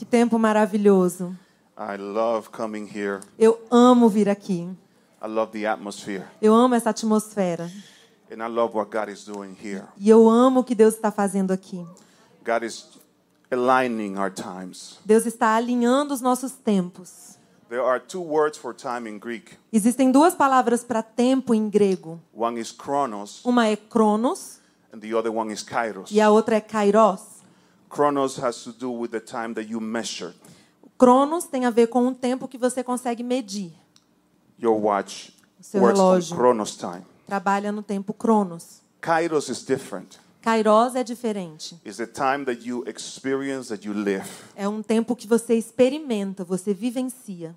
Que tempo maravilhoso. I love coming here. Eu amo vir aqui. I love the atmosphere. Eu amo essa atmosfera. And I love what God is doing here. E eu amo o que Deus está fazendo aqui. God is aligning our times. Deus está alinhando os nossos tempos. There are two words for time in Greek. Existem duas palavras para tempo em grego. One is chronos Uma é cronos and the other one is kairos. e a outra é kairos. Chronos has to do with the time that you measure. Cronos tem a ver com o tempo que você consegue medir. Your watch seu works on relógio. chronos time. Trabalha no tempo cronos. Kairos is different. Kairos é diferente. It's the time that you experience, that you live. É um tempo que você experimenta, você vivencia.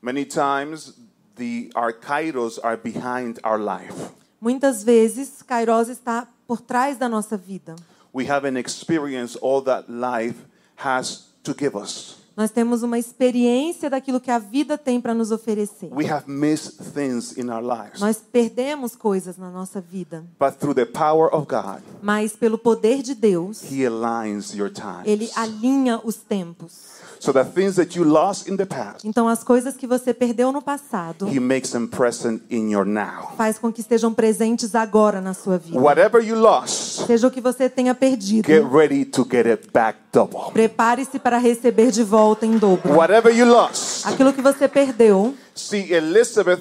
Many times the our kairos are behind our life. Muitas vezes, Kairos está por trás da nossa vida. We haven't experienced all that life has to give us. Nós temos uma experiência daquilo que a vida tem para nos oferecer. We have missed things in our lives. Nós perdemos coisas na nossa vida, But through the power of God, mas pelo poder de Deus, He aligns your times. ele alinha os tempos. So the things that you lost in the past, Então as coisas que você perdeu no passado He makes them present in your now. faz com que estejam presentes agora na sua vida. Whatever you lost, Seja o que você tenha perdido, get ready to get it back double. prepare-se para receber de volta em dobro. Whatever you lost. Aquilo que você perdeu, See, Elizabeth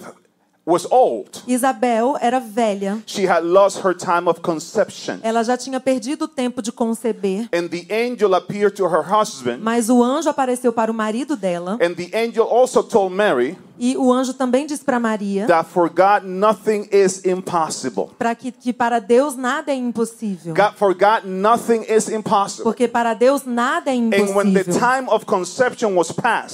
was old. Isabel era velha. She had lost her time of conception. Ela já tinha perdido o tempo de conceber. And the angel appeared to her husband. Mas o anjo apareceu para o marido dela. And the angel also told Mary E o anjo também disse para Maria that for God nothing is impossible. para que, que para Deus nada é impossível. God, for God nothing is impossible. Porque para Deus nada é And when the impossível. time of conception was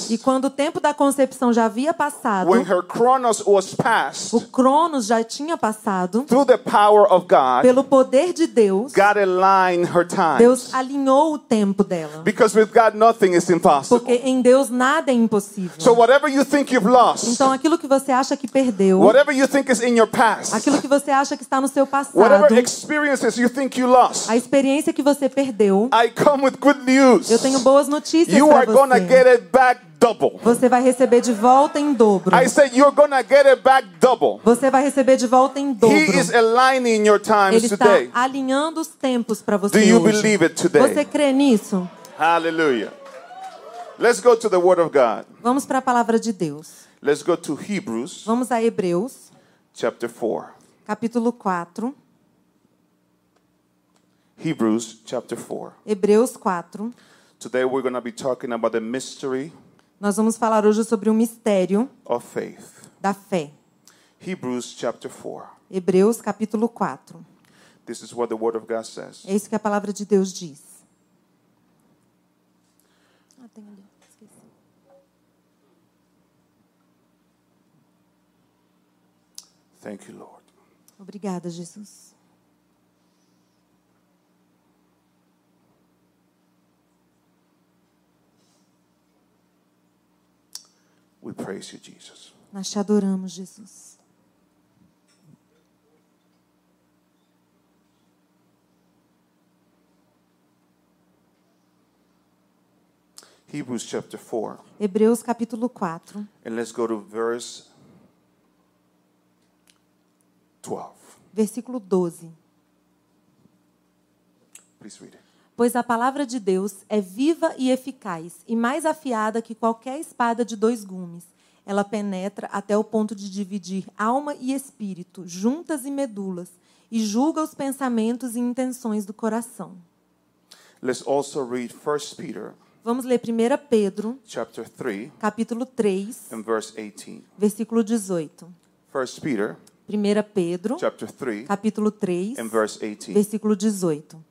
E quando o tempo da concepção já havia passado, when her chronos was passed, o Cronos já tinha passado, through the power of God, pelo poder de Deus, God aligned her Deus alinhou o tempo dela. Because with God nothing is impossible. Porque em Deus nada é impossível. So whatever you think you've lost, Então aquilo que você acha que perdeu, whatever you think is in your past, aquilo que você acha que está no seu passado, whatever experiences you think you lost, a experiência que você perdeu, I come with good news. eu tenho boas notícias You para are gonna você. get it back double. Você vai receber de volta em dobro. I said you're gonna get it back double. Você vai receber de volta em dobro. He is aligning your times Ele está today. alinhando os tempos para você Do you hoje. believe it today? Você crê nisso? Hallelujah. Let's go to the Word of God. Vamos para a palavra de Deus. Let's go to Hebrews Vamos a Hebreus, chapter 4. capítulo 4. Hebrews chapter 4. Hebreus 4. Today we're going to be talking about the mystery Nós vamos falar hoje sobre o mistério of faith. da fé. Hebrews chapter 4. Hebreus, capítulo 4. This is what the Word of God says. É isso que a palavra de Deus diz. Ah, tem ali. Esqueci. Thank you, Lord. Obrigada, Jesus. We praise you, Jesus. Nós te adoramos, Jesus. Hebrews chapter 4. Hebreus, capítulo 4. And let's go to verse 12. Versículo 12. Please read it. Pois a palavra de Deus é viva e eficaz, e mais afiada que qualquer espada de dois gumes. Ela penetra até o ponto de dividir alma e espírito, juntas e medulas, e julga os pensamentos e intenções do coração. Let's also read 1 Peter Vamos ler 1 Pedro, chapter 3 capítulo 3, and verse 18. versículo 18. 1 Peter 1 Pedro, chapter 3 capítulo 3, and verse 18. versículo 18.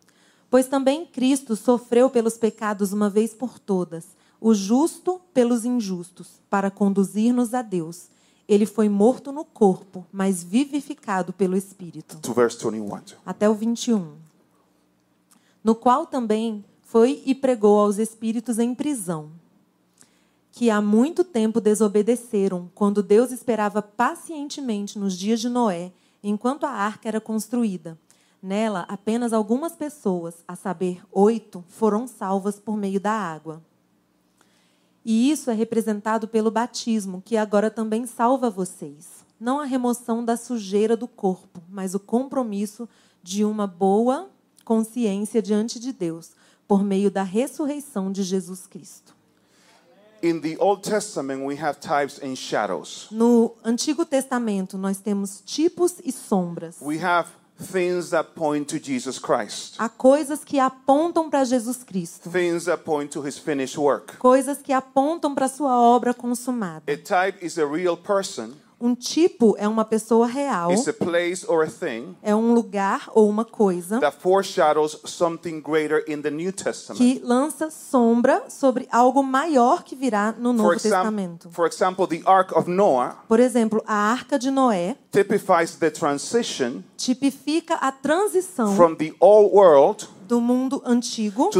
Pois também Cristo sofreu pelos pecados uma vez por todas, o justo pelos injustos, para conduzir-nos a Deus. Ele foi morto no corpo, mas vivificado pelo Espírito. To verse 21. Até o 21. No qual também foi e pregou aos espíritos em prisão, que há muito tempo desobedeceram, quando Deus esperava pacientemente nos dias de Noé, enquanto a arca era construída. Nela, apenas algumas pessoas, a saber, oito, foram salvas por meio da água. E isso é representado pelo batismo, que agora também salva vocês. Não a remoção da sujeira do corpo, mas o compromisso de uma boa consciência diante de Deus, por meio da ressurreição de Jesus Cristo. In the Old Testament, we have types and shadows. No Antigo Testamento, nós temos tipos e sombras. We have things that point to Jesus Christ, Há coisas que apontam para Jesus Cristo, things that point to his finished work. coisas que apontam para sua obra consumada. A type is a real person, Um tipo é uma pessoa real, it's a place or a thing é um lugar ou uma coisa that foreshadows something greater in the New Testament. que lança sombra sobre algo maior que virá no For, Novo exam- Testamento. for example, the Ark of Noah Por exemplo, a Arca de Noé typifies the transition tipifica a transição from the old world do mundo antigo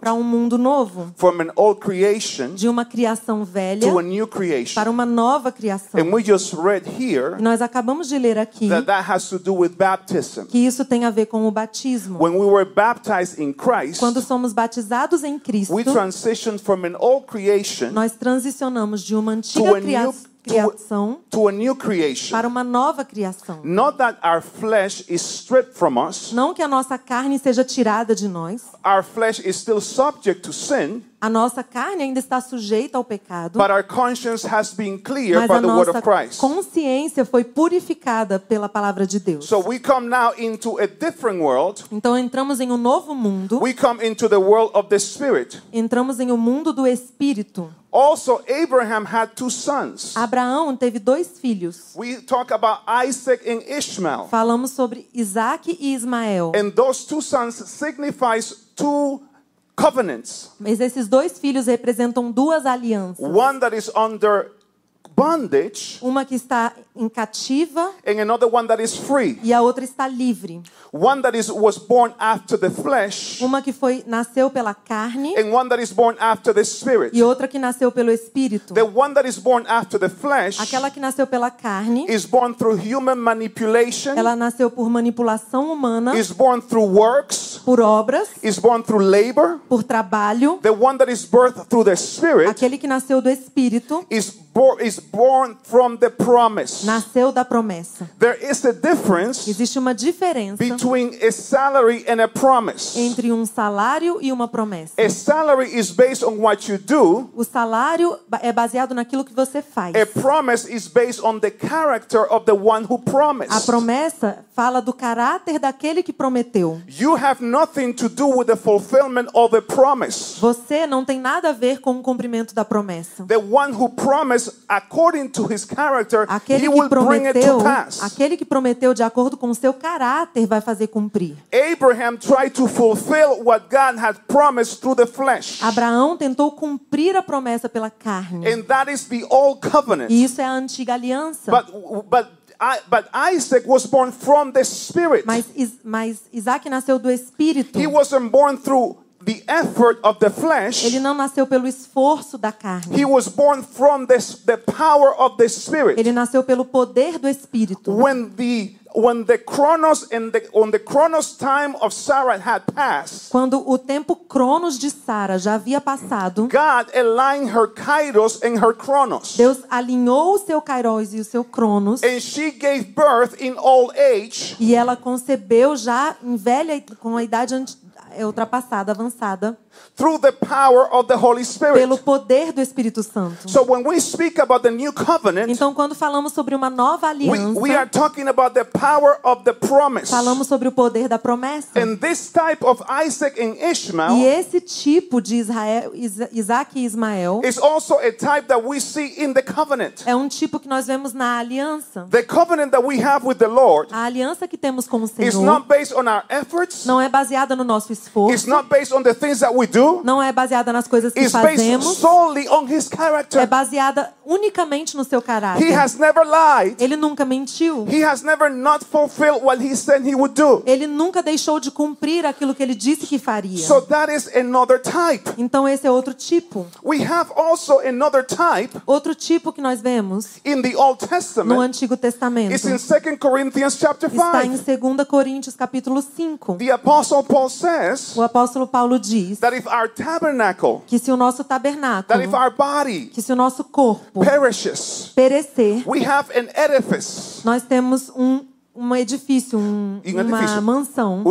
para um mundo novo, from an old creation de uma criação velha to a new creation. para uma nova criação. And we just read here E nós acabamos de ler aqui that that has to do with baptism. que isso tem a ver com o batismo. When we were baptized in Christ, Quando somos batizados em Cristo, we transitioned from an old creation nós transicionamos de uma antiga a cria- new criação to, a new creation. para uma nova criação. Not that our flesh is stripped from us. Não que a nossa carne seja tirada de nós. Our flesh is still subject to sin, A nossa carne ainda está sujeita ao pecado. but our conscience has been cleared by the word of Christ. consciência foi purificada pela palavra de Deus. So we come now into a different world. Então entramos em um novo mundo. We come into the world of the spirit. Entramos em um mundo do espírito. Also, Abraham had two sons. Abraão teve dois filhos. We talk about Isaac and Ishmael. Falamos sobre Isaac e Ismael. And those two sons signifies two covenants. Mas esses dois filhos representam duas alianças. One that is under bondage Uma que está em cativa and another one that is free. e a outra está livre. One that is was born after the flesh Uma que foi nasceu pela carne and one that is born after the spirit. e outra que nasceu pelo espírito. The one that is born after the flesh Aquela que nasceu pela carne, is born through human manipulation, ela nasceu por manipulação humana, is born through works, por obras, is born through labor. por trabalho. The one that is birthed through the spirit Aquele que nasceu do espírito is, bo- is born from the promise. nasceu da promessa. There is a difference Existe uma diferença between a salary and a promise. entre um salário e uma promessa. A salary is based on what you do. O salário é baseado naquilo que você faz. A promise is based on the character of the one who A promised. promessa fala do caráter daquele que prometeu. You have nothing to do with the fulfillment of a promise. Você não tem nada a ver com o cumprimento da promessa. The one who promised according to his character, Aquele he will bring it to pass. aquele que prometeu de acordo com o seu caráter vai fazer cumprir. Abraham tried to fulfill what God had promised through the flesh. Abraão tentou cumprir a promessa pela carne. And that is the old covenant. E isso é a antiga aliança. But but I, but Isaac was born from the spirit. Mas, mas Isaac nasceu do espírito. He wasn't born through the effort of the flesh. Ele não nasceu pelo esforço da carne. He was born from the power of the spirit. Ele nasceu pelo poder do espírito. When the when the chronos and the on the chronos time of Sarah had passed, Quando o tempo cronos de Sara já havia passado, God aligned her kairos and her chronos. Deus alinhou o seu kairos e o seu cronos And she gave birth in old age e ela concebeu já em velha com a idade anti- é, ultrapassada, avançada, through the power of the Holy Spirit. pelo poder do Espírito Santo. So when we speak about the new covenant, Então, quando falamos sobre uma nova we, aliança, we are talking about the power of the promise. falamos sobre o poder da promessa. And this type of Isaac and E Ishmael esse tipo de Israel, Isa- Isaac e Ismael is also a type that we see in the covenant. é um tipo que nós vemos na aliança. The covenant that we have with the Lord A aliança que temos com o is Senhor not based on our efforts, não é baseada no nosso It's esforço, not based on the things that we do. não é baseada nas coisas que It's based fazemos, solely on His é baseada unicamente no seu He caráter. has never lied. Ele nunca mentiu. He has never not fulfilled what He said He would do. Ele nunca deixou de cumprir aquilo que ele disse que faria. So that is another type. Então esse é outro tipo. We have also another type Outro tipo que nós vemos in the Old no Testament. Antigo Testamento It's in 2 Corinthians chapter está em 5. 2 Coríntios capítulo 5. The Apostle Paul says O apóstolo Paulo diz that if our tabernacle, que se o nosso that if tabernáculo, our body que se o nosso corpo perishes, perecer, we have an edifice, nós temos um, um edifício, um, Um uma edifício. mansão,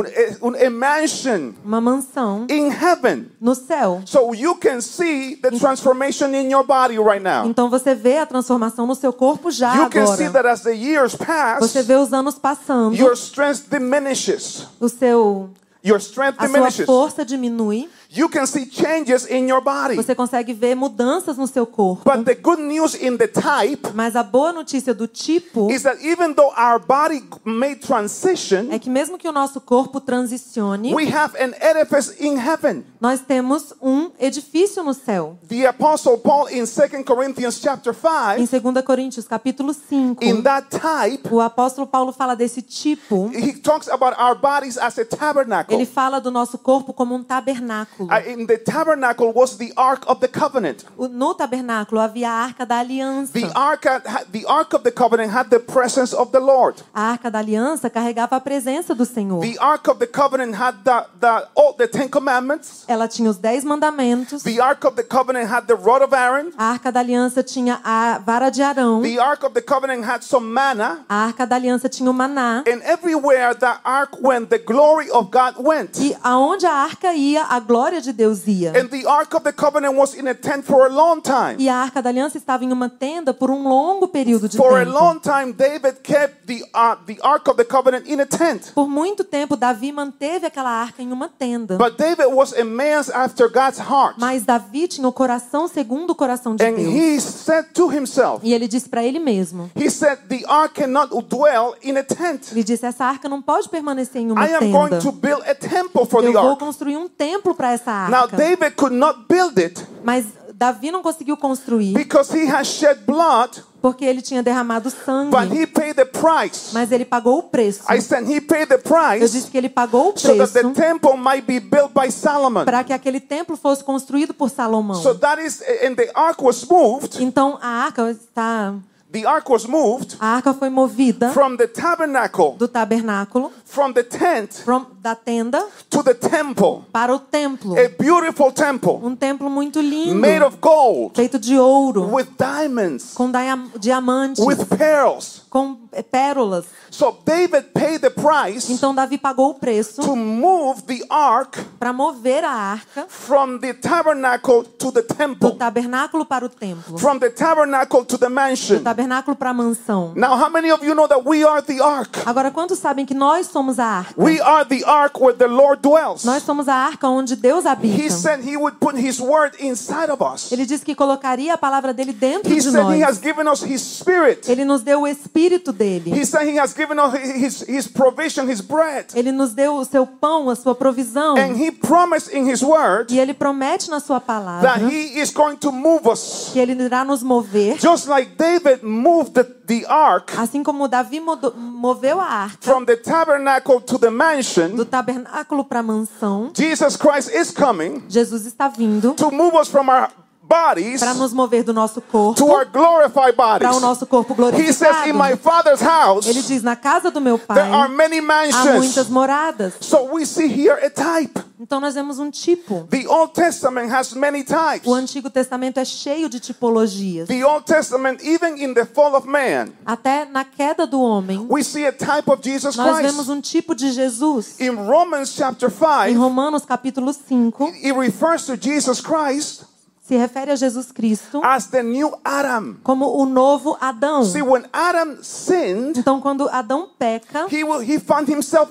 mansion uma mansão in heaven. no céu. So you can see the transformation in your body right now. Então você vê a transformação no seu corpo já You can see agora. that as the years pass, Você vê os anos passando, your strength diminishes. o seu Your strength a sua força diminui, You can see changes in your body. você consegue ver mudanças no seu corpo. But the good news in the type Mas a boa notícia do tipo is that even though our body may transition, é que mesmo que o nosso corpo transicione, we have an edifice in heaven. nós temos um edifício no céu. The apostle Paul in 2 Corinthians chapter Em 5, 2 Coríntios capítulo 5, in that type, o apóstolo Paulo fala desse tipo. he talks about our bodies as a tabernacle. Ele fala do nosso corpo como um tabernáculo. Uh, in the tabernacle was the ark of the covenant. No tabernáculo havia a arca da aliança. The ark, had- the ark of the covenant had the presence of the Lord. A arca da aliança carregava a presença do Senhor. The ark of the covenant had the the all the Ten Commandments. Ela tinha os dez mandamentos. The ark of the covenant had the rod of Aaron. A arca da aliança tinha a vara de Arão. The ark of the covenant had some manna. A arca da aliança tinha o maná. And everywhere that ark went, the glory of God went. E aonde a arca ia, a glória de Deus ia. And the ark of the covenant was in a tent for a long time. E a arca da aliança estava em uma tenda por um longo período de For a tempo. long time, David kept the uh, the ark of the covenant in a tent. Por muito tempo, Davi manteve aquela arca em uma tenda. But David was a man after God's heart. Mas Davi tinha o coração segundo o coração de And Deus. he said to himself, E ele disse para ele mesmo. he said, the ark cannot dwell in a tent. Ele disse: essa arca não pode permanecer em uma I am going tenda. to build a temple for Eu the vou ark. construir um templo para essa Now arca. David could not build it Mas Davi não conseguiu construir because he has shed blood, porque ele tinha derramado sangue. but he paid the price. Mas ele pagou o preço. I said he paid the Eu price disse que ele pagou o so that the preço temple might be built by Solomon. para que aquele templo fosse construído por Salomão. So that is, and the ark was moved. Então a arca está, The ark was moved a arca foi movida from the tabernacle, do tabernáculo, from the tent from- da tenda to the temple. para o templo. A beautiful temple Um templo muito lindo, made of gold, feito de ouro, with diamonds, com dia- diamantes, with pearls. com eh, pérolas. So David paid the price Então Davi pagou o preço to move the ark para mover a arca from the tabernacle to the do temple, tabernáculo para o templo, from the tabernacle to the do mansion. tabernáculo para a mansão. Now, how many of you know that we are the ark? Agora, quantos sabem que nós somos a arca? We are the ark where the Lord dwells. Nós somos a arca onde Deus He habita. said he would put his word inside of us. Ele disse que colocaria a palavra dele dentro He de said he has nós. given us his spirit. Ele nos deu o espírito dele. He said he has given us his, his provision, his bread. Ele nos deu o seu pão, a sua provisão. And he promised in his word E ele promete na sua that palavra he is going to move us. que ele irá nos mover, Just like David moved the, the ark assim como Davi moveu a arca from the tabernacle to the do mansion, tabernáculo para a mansão. Jesus Christ is coming Jesus está vindo to move us from our bodies para nos mover do nosso corpo to our glorified para o bodies. nosso corpo He says, In my glorificado. Father's house, Ele diz: na casa do meu there are pai many há muitas mansions. moradas. So we see here a type. Então nós vemos um tipo. The Old Testament has many types. O Antigo Testamento é cheio de tipologias. The Old Testament, even in the fall of man, Até na queda do homem, we see a type of Jesus nós vemos Christ. um tipo de Jesus. In Romans chapter Em 5, Romanos capítulo 5, it refers to Jesus Christ se refere a Jesus Cristo as the new Adam. como o novo Adão. See, when Adam sinned, Então, quando Adão peca, he, he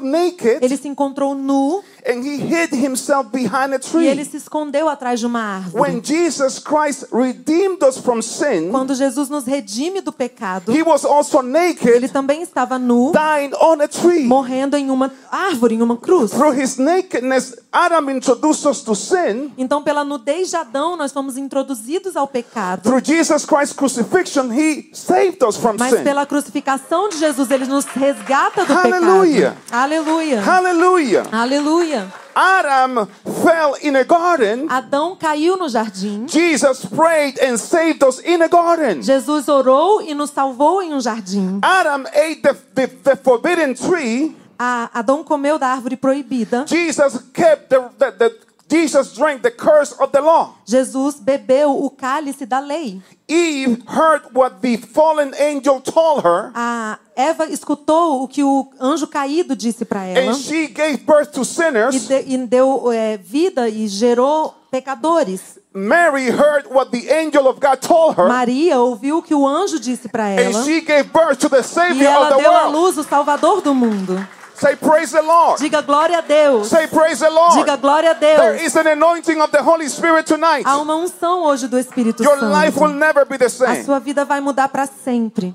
naked ele se encontrou nu and he hid himself behind a E ele tree. se escondeu atrás de uma árvore. When Jesus Christ redeemed us from sin, Quando Jesus nos redime do pecado, he was also ele naked, também estava nu, dying on a tree. morrendo em uma árvore, em uma cruz. Through his nakedness, Adam introduced us to sin. Então, pela nudez de Adão, nós fomos introduzidos ao pecado. Through Jesus Christ's crucifixion, he saved us from Mas sin. pela crucificação de Jesus, ele nos resgata do Hallelujah. pecado. Aleluia. Hallelujah. Aleluia. Adam fell in a garden. Adão caiu no jardim. Jesus prayed and saved us in a garden. Jesus orou e nos salvou em um jardim. Adam ate the, the, the forbidden tree. Adão comeu da árvore proibida. Jesus kept the, the, the Jesus drank the curse of the law. Jesus bebeu o cálice da lei. Eve heard what the fallen angel told her, A Eva escutou o que o anjo caído disse para ela and she gave birth to e, sinners. de- e deu é, vida e gerou pecadores. Mary heard what the angel of God told her, Maria ouviu o que o anjo disse para and ela she gave birth to the e Savior ela of the deu à luz o Salvador do mundo. Say praise the Lord. Diga glória a Deus. Say praise the Lord. Diga glória a There Deus. is an anointing of the Holy Spirit tonight. Há uma unção hoje do Espírito Your life will Santo. never be the A same. sua vida vai mudar para sempre.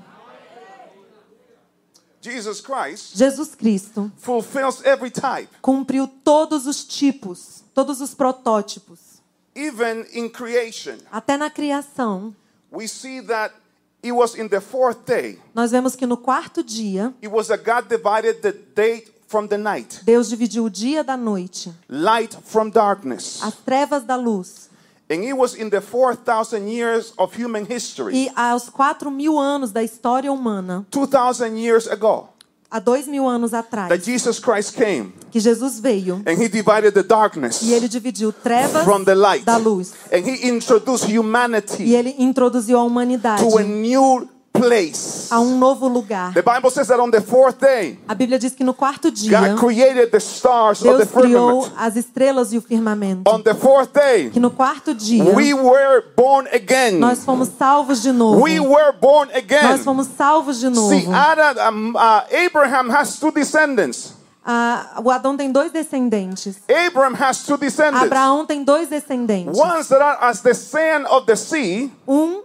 Jesus Christ Jesus Cristo fulfills every type, cumpriu todos os tipos, todos os protótipos. even in creation. Até na criação, We see that it was in the fourth day. nós vemos que no quarto dia, It was that God divided the day from the night, Deus dividiu o dia da noite, light from darkness. as trevas da luz. And it was in the 4,000 years of human history, E aos quatro mil anos da história humana, 2,000 years ago, há dois mil anos that atrás, Jesus Christ came que Jesus veio and he divided the darkness e ele dividiu trevas from the light. da luz. And he introduced E humanity ele introduziu a humanidade to a new place. a um novo lugar. The Bible says that on the fourth day, A Bíblia diz que no quarto dia, God created the stars of the Deus criou firmament. as estrelas e o firmamento. On the fourth day, Que no quarto dia, we were born again. nós fomos salvos de novo. We were born Nós again. fomos salvos de novo. See, Adam, uh, Abraham has two descendants. Ah, o Adão tem dois descendentes. Abraham has two descendants. Abraão tem dois descendentes. Ones that are as the sand of the sea, Um,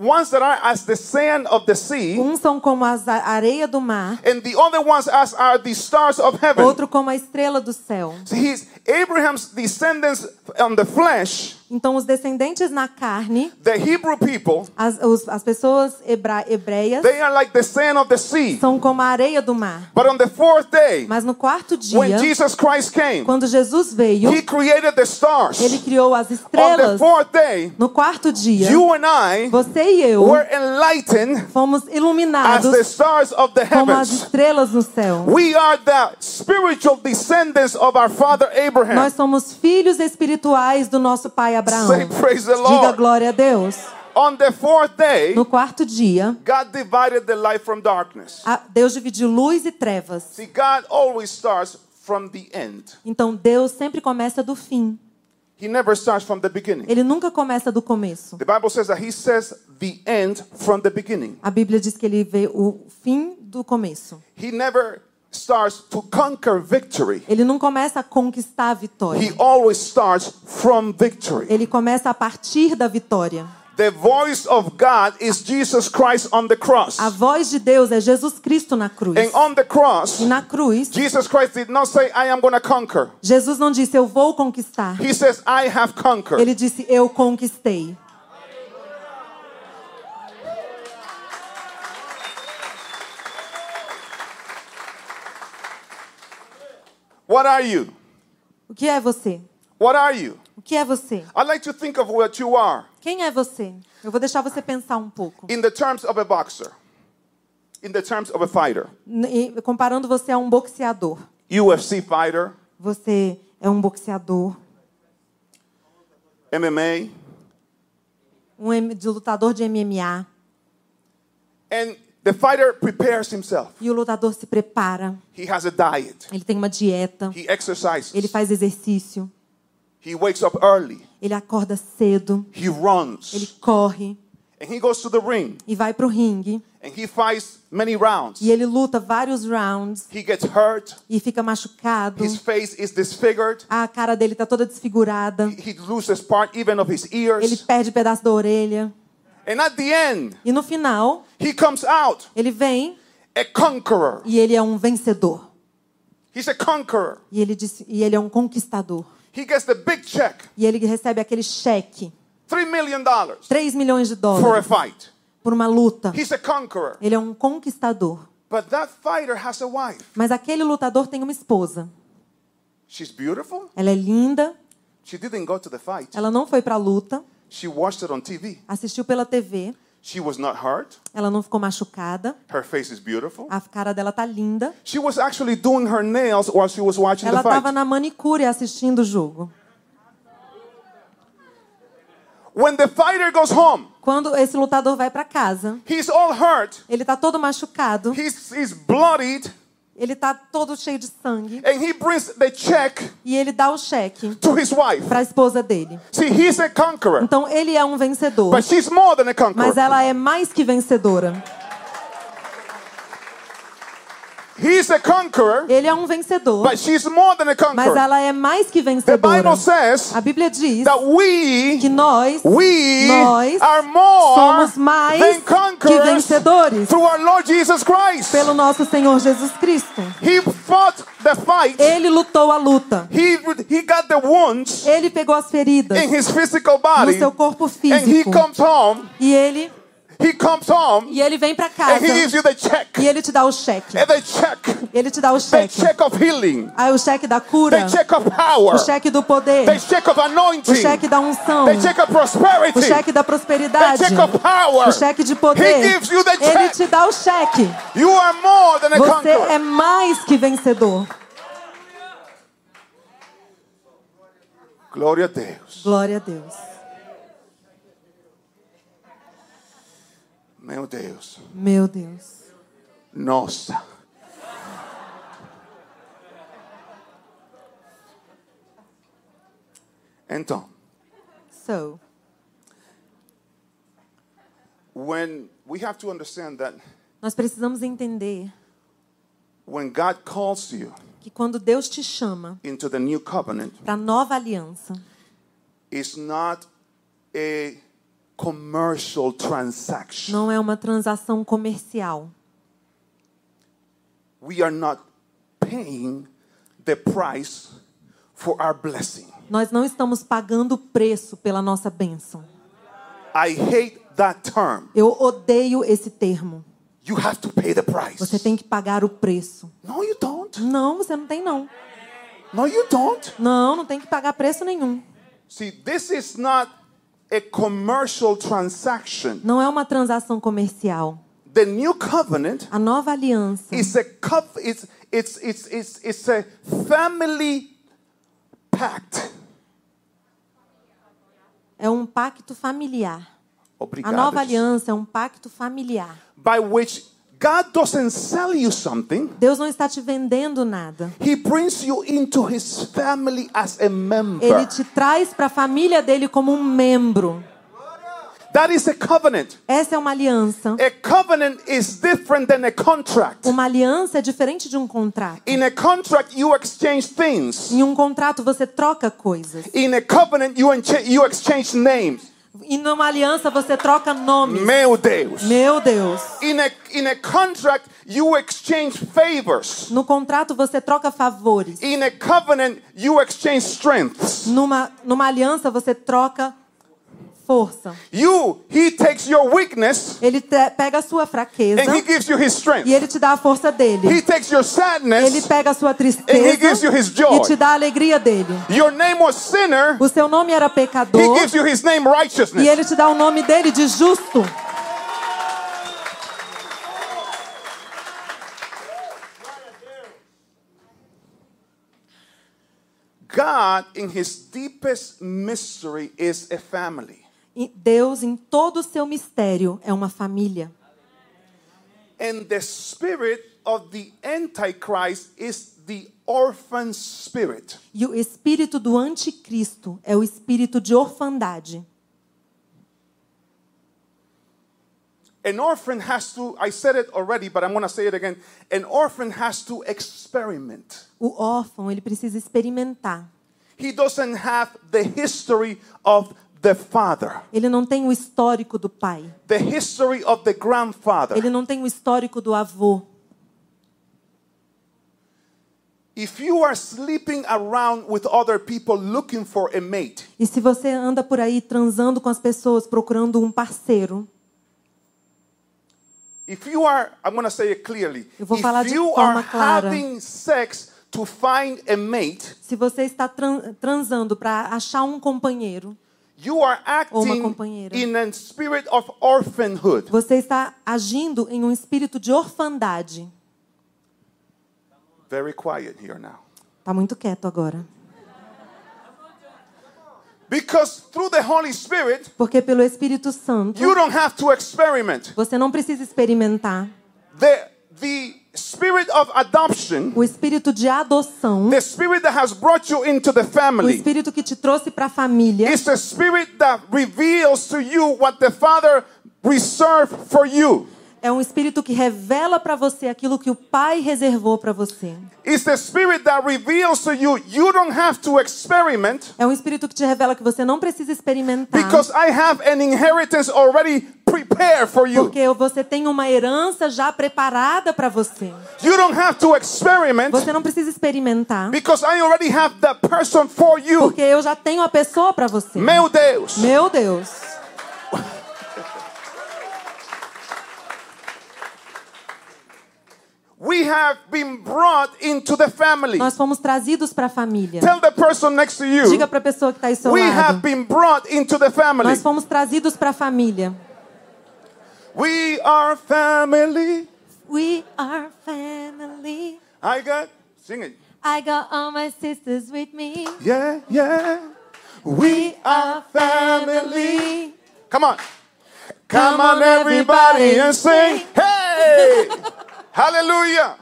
ones that are as the sand of the sea, são como a areia do mar, and the other ones as are the stars of heaven. outro como a estrela do céu. See, he's Abraham's descendants on the flesh, Então, os descendentes na carne, the Hebrew people, as, os- as pessoas hebra, hebreias, they are like the sand of the sea. são como a areia do mar. But on the fourth day, Mas no quarto when dia, Jesus Christ came, quando Jesus veio, he created the stars. ele criou as On the estrelas. fourth day, No quarto dia, you and I você e eu were enlightened fomos as iluminados the stars of the como as heavens. estrelas no céu. We are the spiritual descendants of our father Abraham. Nós somos filhos espirituais do nosso pai Abraão. Say praise the Diga Lord. glória a Deus. On the fourth day, No quarto dia, God divided the light from darkness. Deus dividiu luz e trevas. See, God always starts from the end. Então Deus sempre começa do fim. He never starts from the beginning. Ele nunca começa do começo. The Bible says that He says the end from the beginning. A Bíblia diz que ele vê o fim do começo. He never starts to conquer victory. Ele não começa a conquistar a vitória. He always starts from victory. Ele começa a partir da vitória. The voice of God is Jesus Christ on the cross. A voz de Deus é Jesus Cristo na cruz. And on the cross, E na cruz, Jesus Christ did not say, I am going to conquer. Jesus não disse eu vou conquistar. He says, I have conquered. Ele disse eu conquistei. What are you? O que é você? What are you? O que é você? I'd like to think of what you are Quem é você? Eu vou deixar você pensar um pouco. in the terms of a boxer, in the terms of a fighter, Comparando você a um boxeador. UFC fighter, Você é um boxeador, MMA, um de lutador de MMA. and the fighter prepares himself. E o lutador se prepara. He has a diet. Ele tem uma dieta. He exercises. Ele faz exercício. He wakes up early. Ele acorda cedo. He runs. Ele corre. And he goes to the ring e vai para o ringue. and he fights many rounds. E ele luta vários rounds He gets hurt. e fica machucado. His face is disfigured. A cara dele tá toda desfigurada. He loses part even of his Ele ears. perde pedaço da orelha. And at the end, E no final, he comes out ele vem a conqueror. e ele é um vencedor. He's a conqueror. E ele, disse, e ele é um conquistador. He gets the big check, E ele recebe aquele cheque, $3 million 3 milhões de for a dólares, fight. por uma luta. He's a conqueror. Ele é um conquistador. But that fighter has a wife. Mas aquele lutador tem uma esposa. She's beautiful. Ela é linda, She didn't go to the fight. ela não foi para a luta, She watched it on TV. assistiu pela TV, She was not hurt. ela não ficou machucada, Her face is beautiful. a cara dela tá linda. She was actually doing her nails while she was watching Ela the fight. estava na manicure assistindo o jogo. When the fighter goes home, Quando esse lutador vai para casa, he's all hurt. ele tá todo machucado, He's, he's bloodied. Ele tá todo cheio de sangue And he brings the check e ele dá o cheque to his wife. para a esposa dele. See, he's a conqueror. Então ele é um vencedor, But she's more than a mas conqueror. ela é mais que vencedora. He's a conqueror, Ele é um vencedor, but she's more than a mas conqueror. ela é mais que The vencedora. Bible says A Bíblia diz that we, que nós we nós are more somos mais than que conquerors vencedores through our Lord Jesus Christ. pelo nosso Senhor Jesus Cristo. He fought the fight. Ele lutou a luta. He, he got the wounds Ele pegou as feridas in his physical no body. seu corpo And he físico. comes home. E ele He comes home. e ele vem para casa he gives you the check. e ele te dá o cheque. Check. Ele te dá o The cheque. check of healing. Aí o cheque da cura, The check of power. o cheque do poder, The check of o cheque da unção, The check of prosperity. o cheque da The prosperidade, check of power. o cheque de He poder. gives you the Ele te dá o cheque. You are more than a Você conqueror. é mais que vencedor. Glória a Deus. Glória a Deus. Meu Deus. Meu Deus. Nossa. Então, So, when we have to understand that nós precisamos entender when God calls you que quando Deus te chama into the new covenant, para nova aliança, it's not a commercial transaction. não é uma transação comercial. We are not paying the price for our blessing. Nós não estamos pagando o preço pela nossa bênção. I hate that term. Eu odeio esse termo. You have to pay the price. Você tem que pagar o preço. No, you don't. Não, você não tem não. No, you don't. Não, não tem que pagar preço nenhum. See, this is not a commercial transaction. Não é uma transação comercial. The new covenant A nova aliança is a cov- it's, it's, it's, it's, it's a family pact. é um pacto familiar. A Obrigado. nova aliança é um pacto familiar. By which God doesn't sell you something. Deus não está te vendendo nada. He brings you into his family as a member. Ele te traz para a família dele como um membro. That is a covenant. Essa é uma aliança. A covenant is different than a contract. Uma aliança é diferente de um contrato. In a contract, you exchange things. Em um contrato você troca coisas. In a covenant, you, you exchange names. E numa aliança você troca nomes. Meu Deus. Meu Deus. In a, in a contract, you exchange favors. No contrato você troca favores. In a covenant, you exchange strengths. Numa, numa aliança você troca força. You, he takes your weakness Ele pega a sua fraqueza and he gives you his strength. e ele te dá a força dele. He takes your Ele sadness. pega a sua And he gives tristeza you his joy. e te dá a alegria dele. Your name was sinner. O seu nome era He pecador gives you his name e righteousness. ele te dá o nome dele de justo. God, in his deepest mystery, is a family. Deus, em todo o seu mistério, é uma família. And the spirit of the Antichrist is the orphan spirit. E o espírito do anticristo é o espírito de orfandade. An orphan has to, I said it already, but I'm going to say it again. An orphan has to experiment. O órfão, ele precisa experimentar. He doesn't have the history of the father, Ele não tem o histórico do pai. the history of the grandfather. Ele não tem o histórico do avô. If you are sleeping around with other people looking for a mate, E se você anda por aí transando com as pessoas, procurando um parceiro, if you are, I'm going to say it clearly, Eu vou falar if de you forma are clara. having sex to find a mate, se você está tran- transando para achar um companheiro, you are acting companheira. in a spirit of orphanhood. você está agindo em um espírito de orfandade. Very quiet here now. Tá muito quieto agora. Because through the Holy Spirit, Porque pelo Espírito Santo, you don't have to experiment. você não precisa experimentar. The, the spirit of adoption, O espírito de adoção, the spirit that has brought you into the o family, espírito que te trouxe para a família, is the spirit that reveals to you what the Father reserved for you. É um espírito que revela para você aquilo que o Pai reservou para você. It's the spirit that reveals to you you don't have to experiment É um espírito que te revela que você não precisa experimentar. because I have an inheritance already prepared for you. Porque você tem uma herança já preparada para você. You don't have to experiment Você não precisa experimentar. because I already have that person for you. Porque eu já tenho a pessoa para você. Meu Deus. Meu Deus. We have been brought into the family. Nós fomos trazidos para a família. Tell the person next to you. Diga para a pessoa que está aí ao seu We have lado. been brought into the family. Nós fomos trazidos para a família. We are family. We are family. I got sing it. I got all my sisters with me. Yeah, yeah. We are family. Come on. Come on, everybody, and sing. Hey! hallelujah.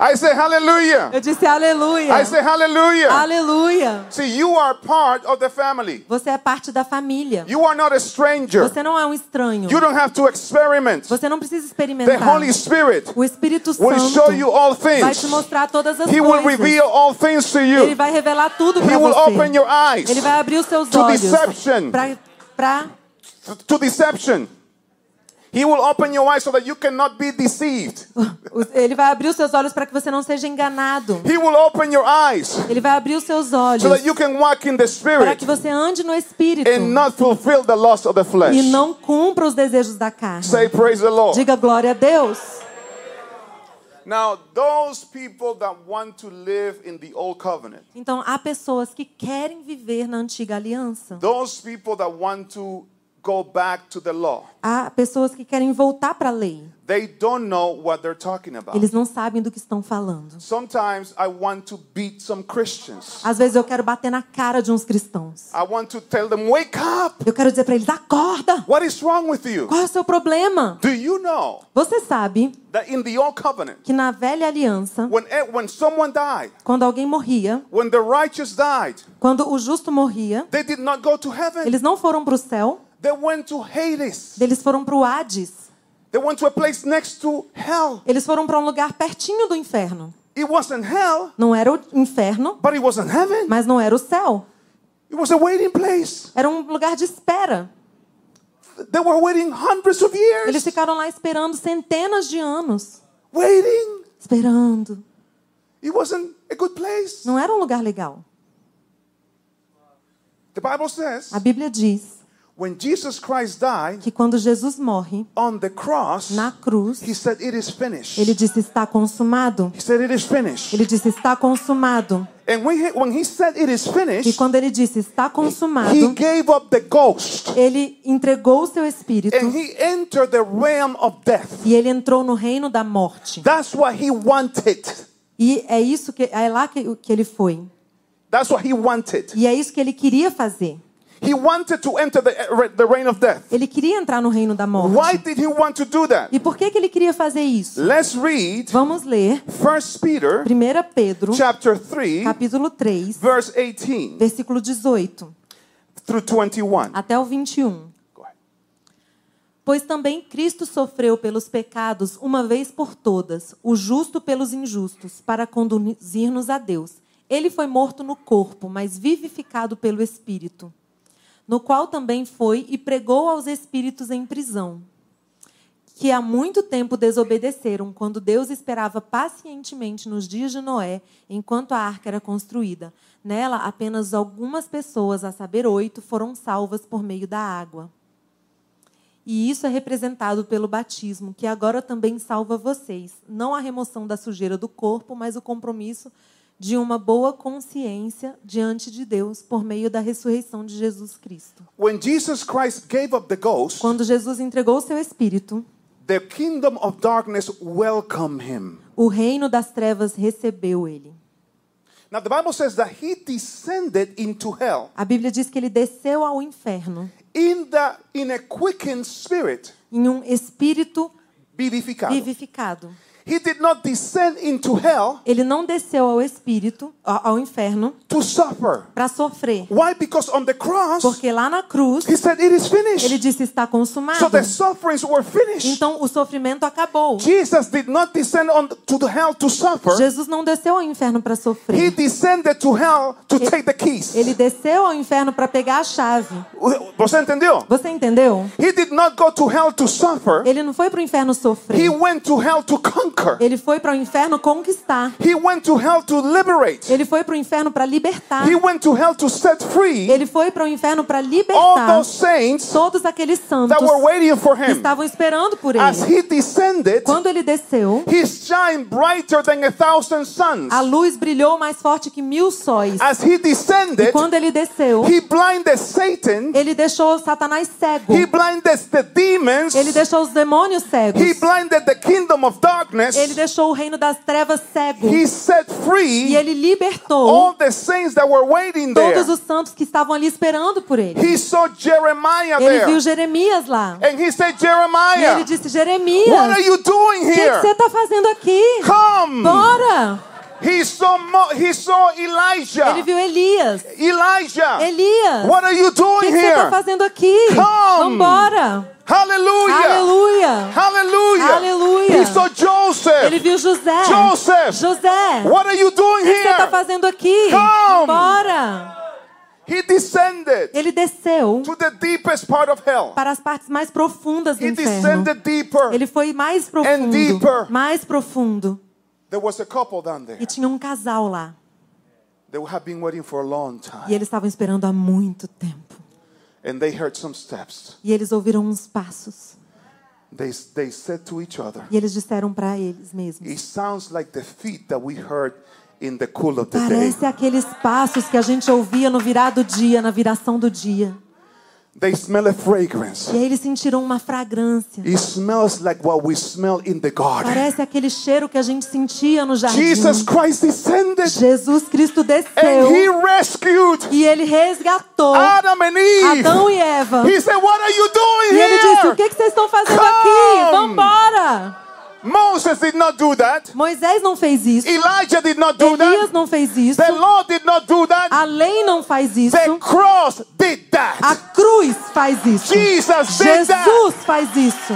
I say hallelujah. Eu disse aleluia. I say hallelujah. Aleluia. See, you are part of the family. Você é parte da família. You are not a stranger. Você não é um estranho. You don't have to experiment. Você não precisa experimentar. The. Holy Spirit O Espírito will show you all things. vai te mostrar todas as He will reveal all things to you. Ele vai revelar tudo He para will open your eyes Ele vai abrir os seus to olhos deception. para to deception. He will open your eyes so that you cannot be deceived. ele vai abrir os seus olhos para que você não seja enganado. He will open your eyes Ele vai abrir os seus olhos so that you can walk in the para Spirit que você ande no espírito and not fulfill the lust of the flesh. e não cumpra os desejos da carne. Say praise the Lord. Diga glória a Deus. Now, those people that want to live in the old covenant, Então há pessoas que querem viver na antiga aliança. those people that want to go back to the law, Há pessoas que querem voltar para a lei. they don't know what they're talking about. Eles não sabem do que estão falando. Sometimes I want to beat some Christians. Às vezes eu quero bater na cara de uns cristãos. I want to tell them, wake up. Eu quero dizer para eles: acorda! What is wrong with you? Qual é o seu problema? Do you know Você sabe that in the old covenant, que na velha aliança, when, when someone died, quando alguém morria, when the righteous died, quando o justo morria, they did not go to heaven. eles não foram para o céu, They went to Hades. eles foram para o Hades. They went to a place next to hell. Eles foram para um lugar pertinho do inferno. It wasn't hell, Não era o inferno, but it wasn't heaven. mas não era o céu. It was a waiting place. Era um lugar de espera. They were waiting hundreds of Eles years. ficaram lá esperando centenas de anos. Waiting. Esperando. It wasn't a good place. Não era um lugar legal. The Bible says A Bíblia diz when Jesus Christ died que quando Jesus morre on the cross, na cruz, he said, It is finished. ele disse está consumado. He said, It is finished. Ele disse está consumado. And when he, when he said it is E finished, quando ele disse está he consumado, gave up the ghost ele entregou o seu espírito and he entered the realm of death. e ele entrou no reino da morte. That's what he wanted. E é isso que é lá que, que ele foi. That's what he wanted. E é isso que ele queria fazer. He wanted to enter the, the reign of death. Ele queria entrar no reino da Why morte. did he want to do that? E por que que ele queria fazer isso? Let's read Vamos ler 1 Peter 1 Pedro, chapter 3 capítulo 3, verse 18 versículo 18 through 21. até o 21. Go ahead. Pois também Cristo sofreu pelos pecados uma vez por todas, o justo pelos injustos, para conduzir-nos a Deus. Ele foi morto no corpo, mas vivificado pelo Espírito, no qual também foi e pregou aos espíritos em prisão, que há muito tempo desobedeceram, quando Deus esperava pacientemente nos dias de Noé, enquanto a arca era construída. Nela, apenas algumas pessoas, a saber, oito, foram salvas por meio da água. E isso é representado pelo batismo, que agora também salva vocês. Não a remoção da sujeira do corpo, mas o compromisso de uma boa consciência diante de Deus por meio da ressurreição de Jesus Cristo. When Jesus Christ gave up the ghost, Quando Jesus entregou o seu espírito, the kingdom of darkness welcomed him. o reino das trevas recebeu ele. Now the Bible says that he descended into hell A Bíblia diz que ele desceu ao inferno in the in a quickened spirit, em um espírito vivificado. vivificado. He did not descend into hell Ele não desceu ao espírito, ao inferno, to suffer. para sofrer. Why? Because on the cross, Porque lá na cruz, he said it is ele finished. disse está consumado. So the sufferings were finished. Então o sofrimento acabou. Jesus did not descend on to the hell to suffer. Jesus não desceu ao inferno para He sofrer. descended to hell to take the keys. Ele desceu ao inferno para pegar a chave. Você entendeu? Você entendeu? He did not go to hell to suffer. Ele não foi para o inferno He sofrer. went to hell to conquer. Ele foi para o inferno conquistar. He went to hell to liberate. Ele foi para o inferno para libertar. He went to hell to set free Ele foi para o inferno para all libertar those saints todos aqueles santos that were waiting for que him. estavam esperando por As ele. he descended, Quando ele desceu, he shined brighter than a thousand suns. a luz brilhou mais forte que mil sóis. As he E descended, quando ele desceu, he blinded Satan. ele deixou Satanás cego. He blinded the demons. Ele deixou os demônios cegos. He blinded the kingdom of darkness. Ele deixou o reino das trevas cego. He set E free ele libertou all the saints that were waiting there. todos os santos que estavam ali esperando por ele. He saw Jeremiah Ele viu. Jeremias lá. And he said, E ele Jeremiah, disse: what Jeremias, are you doing o que que here? você está fazendo aqui? Come. Bora! He saw he saw Elijah. Ele viu Elias. Elijah. Elias, What are you o que doing que você está here? fazendo aqui? Come. Vambora! Hallelujah. Aleluia! Hallelujah. Aleluia. He saw Joseph. Ele viu José. Joseph. José, What are you doing o que você está here? fazendo aqui? Come. Bora! He descended Ele desceu to the deepest part of hell. para as partes mais profundas do He inferno. descended deeper. Ele foi mais And profundo, deeper. mais profundo. There was a couple down there. E tinha um casal lá. They have been waiting for a long E time. eles estavam esperando há muito tempo. And they heard some steps. E eles ouviram uns passos. They, they said to each other, E eles disseram para eles mesmos: It sounds like the feet that we heard in the cool of the day. Parece aqueles passos que a gente ouvia no virado dia, na viração do dia. They smell a fragrance. E aí eles sentiram uma fragrância. It smells like what we smell in the garden. Parece aquele cheiro que a gente sentia no jardim. Jesus Christ descended Jesus Cristo and he desceu rescued e ele resgatou Adam and Eve. Adão e Eva. He said, What are you doing E ele disse: O que, que vocês estão fazendo Come. aqui? Vambora! Moses did not do that. Moisés não fez isso. Elijah did not do Elias that. não fez isso. The law did not do that. A lei não faz isso. The cross did A that. cruz faz isso. Jesus did that. Jesus faz isso.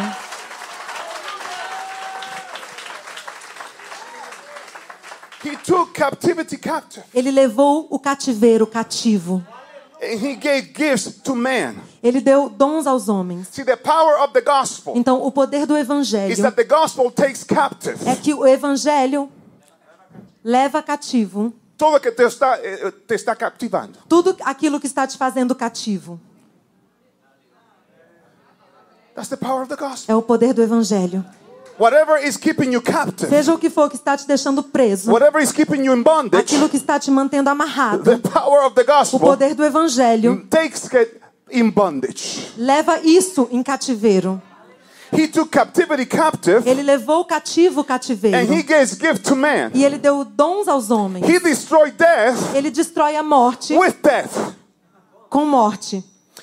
He took captivity captive Ele levou o cativeiro cativo. Ele deu dons aos homens. See, the power of the gospel Então, o poder do is evangelho that the gospel takes captive é que o evangelho leva cativo todo que te está, eh, te está captivando. tudo aquilo que está te fazendo cativo. That's the power of the gospel. É o poder do evangelho. Whatever is keeping you captive, Seja o que for que está te deixando preso, whatever is keeping you in bondage, aquilo que está te mantendo amarrado, the power of the o gospel poder do evangelho takes it in bondage. leva isso em cativeiro. He took captivity captive Ele levou o cativo o and cativeiro. he gives gift to man. E ele deu dons aos homens. He destroyed death Ele destrói a morte with death. com morte.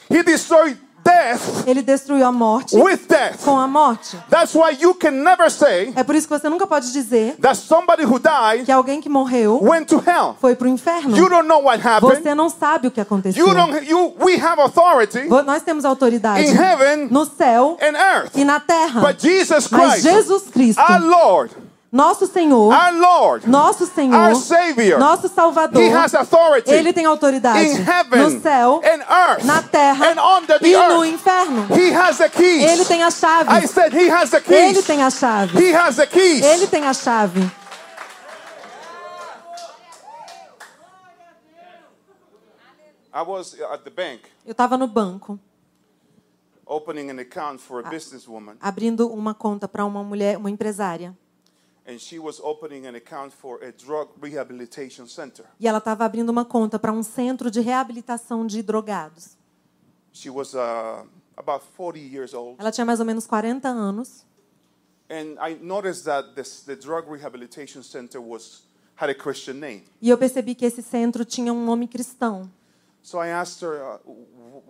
He destroyed death Ele destruiu a morte with death. com a morte. That's why you can never say É por isso que você nunca pode dizer that somebody who died que alguém que morreu went to hell. foi para o inferno. You don't know what happened. Você não sabe o que aconteceu. You don't you we have authority Nós temos autoridade in heaven no céu and earth. e na terra. But Jesus Mas Christ, Jesus Cristo, our Lord, nosso Senhor, our Lord, nosso Senhor, our Savior, nosso Salvador, He has authority Ele tem autoridade in heaven no céu, and earth na terra and the e no earth. inferno. He has the keys. Ele tem a chave. I said He has the Ele keys. tem a chave. He has the keys. Ele tem a chave. I was at the bank Eu estava no banco opening an account for a businesswoman, abrindo uma conta para uma mulher, uma empresária. E ela estava abrindo uma conta para um centro de reabilitação de drogados. She was uh, about 40 years old, Ela tinha mais ou menos 40 anos. and I noticed that this, the drug rehabilitation center was had a Christian name. E eu percebi que esse centro tinha um nome cristão. So I asked her, uh,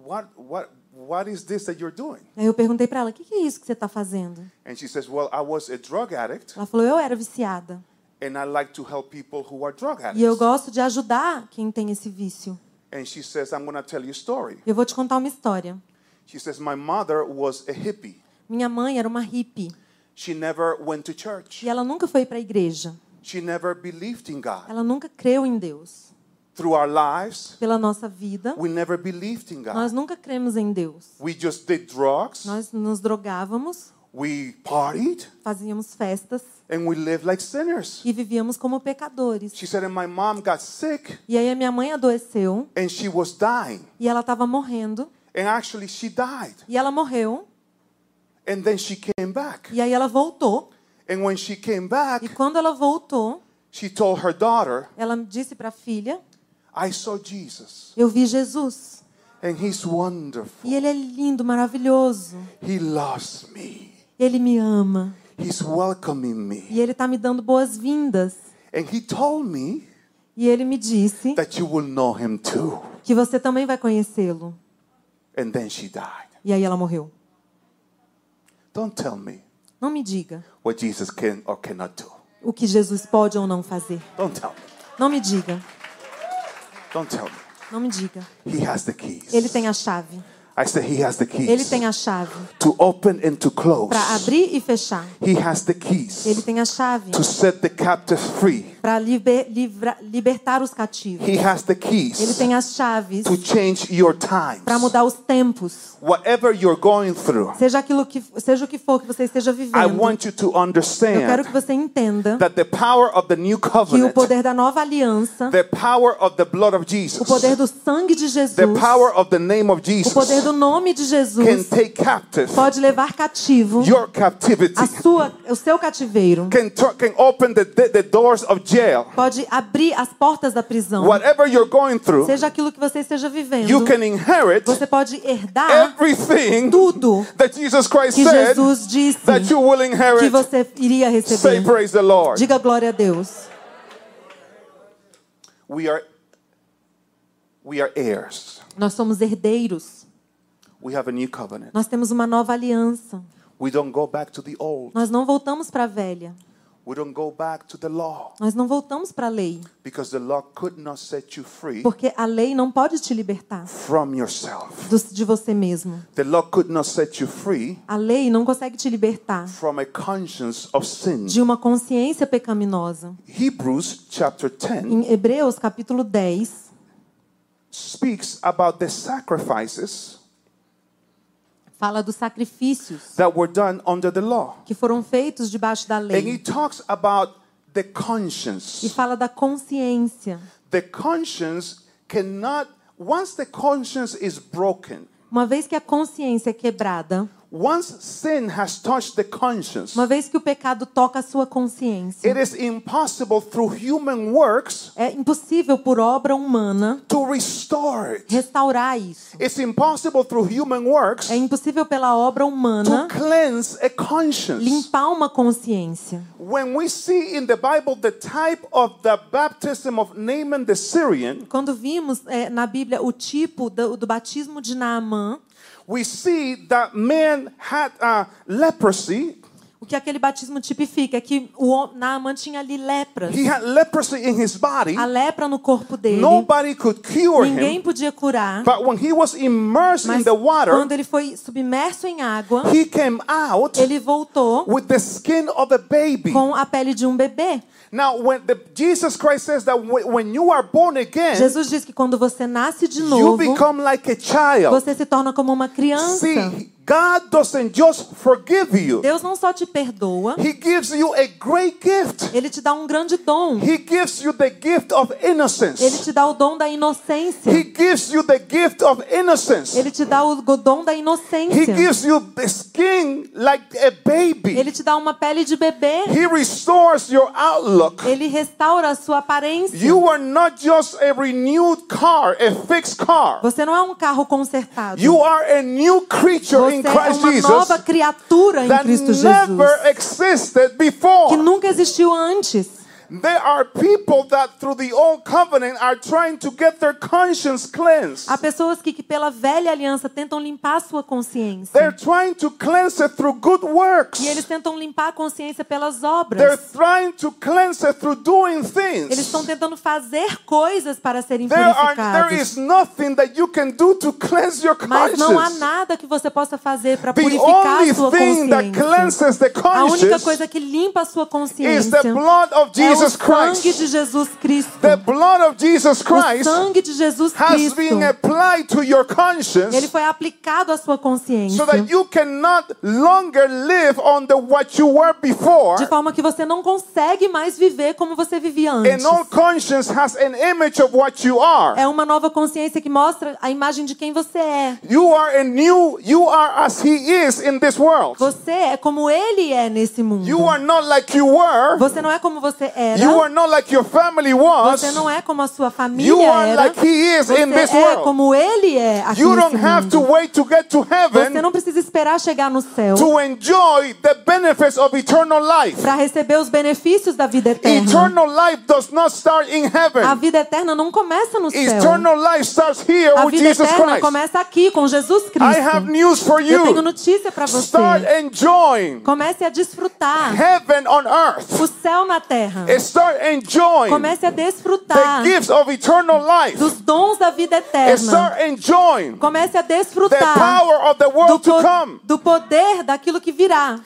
"What, what, what is this that you're doing?" Aí eu perguntei para ela: o que, que é isso que você está fazendo? And she says, "Well, I was a drug addict, Ela falou: eu era viciada. and I like to help people who are drug E eu addicts." gosto de ajudar quem tem esse vício. And she says, "I'm going to tell you a story." Eu vou te contar uma história. She says, "My mother was a hippie. Minha mãe era uma hippie She never went to church. e ela nunca foi para a igreja. She never believed in God. Ela nunca creu em Deus. Through our lives, Pela nossa vida, we never believed in God. nós nunca cremos em Deus. We just did drugs, Nós nos drogávamos, we partied, fazíamos festas and we lived like sinners." e vivíamos como pecadores. She said, "And my mom got sick, E aí a minha mãe adoeceu and she was dying, e ela estava morrendo. and actually she died." E ela morreu. And then she came back. E aí ela voltou. And when she came back, E quando ela voltou, she told her daughter, ela disse para a filha: Eu vi Jesus. and he's wonderful. E ele é lindo, maravilhoso. He loves me. Ele me ama. He's welcoming me. E ele está me dando boas-vindas. And he told me E ele me disse that you will know him too. que você também vai conhecê-lo. And then she died. E aí ela morreu. Don't tell me Não me diga what Jesus can or cannot do. o que Jesus pode ou não fazer. Don't tell me. Não me diga. Don't tell me. Não me diga. He has the keys. Ele tem a chave. I said he has the keys Ele tem a chave to open and to close. para abrir e fechar. He has the keys Ele tem a chave to set the captives free. para liber, livra- libertar os cativos. He has the Ele keys tem as chaves to change your times. para mudar os tempos. Whatever you're going through, Seja aquilo que seja o que for que você esteja I vivendo. want you to Eu quero understand que você entenda that the power of the new que o covenant, poder da nova aliança, the power of the blood of o Jesus, poder do sangue de Jesus, the power of the name of o Jesus poder do nome de can Jesus take captive pode levar cativo a sua, o seu cativeiro. can, can open the, the, doors of jail. Pode abrir as portas da prisão. Whatever you're going through, Seja aquilo que você esteja vivendo. you can inherit Você pode herdar everything tudo that Jesus Christ que said Jesus disse that you will que inherit. você iria Say receber. praise the Lord. Diga glória a Deus. We are we are heirs. Nós somos herdeiros. We have a new covenant. Nós temos uma nova aliança. We don't go back to the old. Nós não voltamos para a velha. We don't go back to the law Nós não voltamos para a lei. because the law could not set you free Porque a lei não pode te libertar from yourself. do- de você mesmo. The law could not set you free A lei não consegue te libertar from a conscience of sin. de uma consciência pecaminosa. Hebrews chapter 10 Em Hebreus capítulo 10, speaks about the sacrifices fala dos sacrifícios that were done under the law. que foram feitos debaixo da And lei. he talks about the E conscience. fala da consciência. The conscience cannot, once the conscience is broken, Uma vez que a consciência é quebrada, once sin has touched the conscience, uma vez que o pecado toca a sua consciência, it is impossible through human works é impossível por obra humana to restore it. restaurar isso. It's impossible through human works É impossível pela obra to humana cleanse a conscience. limpar uma consciência. When we see in the Bible the type of the baptism of Naaman the Syrian, Quando vimos é, na Bíblia o tipo do, do batismo de Naamã, we see that man had uh, leprosy. O que aquele batismo tipifica é que o Naaman tinha ali lepras. He had leprosy in his body. A lepra no corpo dele. Nobody could cure Ninguém podia curar. But when he was immersed in Mas the water, quando ele foi submerso em água, he came out ele voltou with the skin of a baby. com a pele de um bebê. Now, when the, Jesus Christ says that when, you are born again, Jesus diz que quando você nasce de you novo, become like a child. você se torna como uma criança. See, God doesn't just forgive you, Deus não só te perdoa, He gives you a great gift. ele te dá um grande dom. He gives you the gift of Ele innocence. te dá o dom da inocência. He gives you the gift of innocence. Ele te dá o dom da He inocência. gives you the skin like a baby. Ele te dá uma pele de bebê. He restores your outlook. Ele restaura a sua aparência. You are not just a renewed car, a fixed car. Você não é um carro consertado. You are a new creature Você é uma nova criatura em Cristo Jesus. Que nunca existiu antes. There are people that through the old covenant are trying to get their conscience cleansed. Há pessoas que, que pela velha aliança tentam limpar sua consciência. They're trying to cleanse it through good works. E eles tentam limpar a consciência pelas They're obras. trying to cleanse it through doing Eles things. estão tentando fazer coisas para serem There are there purificados. is nothing that you can do to cleanse your Mas não há conscience. nada que você possa fazer para purificar a sua thing that consciência. cleanses the A única conscience coisa que limpa a sua is consciência the blood of é o Jesus sangue Christ. de Jesus Cristo. The blood of Jesus O Christ sangue de Jesus has Cristo. been applied to your Ele conscience foi aplicado à sua consciência. so that you cannot longer live on the what you were before. De forma que você não consegue mais viver como você vivia antes. An old conscience has an image of what you are. É uma nova consciência que mostra a imagem de quem você é. You are a new, you are as he is in this world. Você é como ele é nesse mundo. You are not like you were. Você não é como você era. You are not like your family was. Você não é como a sua família You are era. like he is Você in this é world. como ele é aqui You nesse don't have to mundo. wait to get to Você heaven não precisa esperar chegar no céu to enjoy the benefits of eternal life. para receber os benefícios da vida eterna. Eternal life does not start in A heaven. vida eterna não começa no céu. Eternal life starts here A vida Jesus eterna Christ. começa aqui com Jesus I have Cristo. news for Eu tenho you. notícia para você. Start enjoying Comece a desfrutar heaven on earth. o céu na terra. Start enjoying Comece a the desfrutar gifts of eternal life. dos dons da vida eterna. Start enjoying Comece a the desfrutar power of the do, world to po- come. do poder daquilo que virá.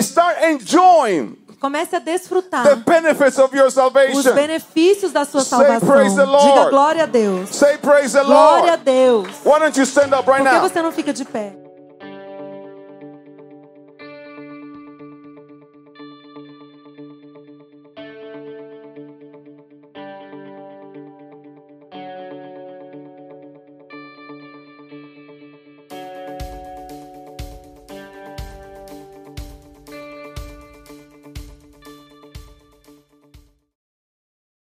Start enjoying Comece a desfrutar the benefits of your os salvation. benefícios da sua Say, salvação. praise the Lord. Diga glória a Deus. Say praise the Glória a. Deus. Why don't you stand up right Por que now? você não fica de pé?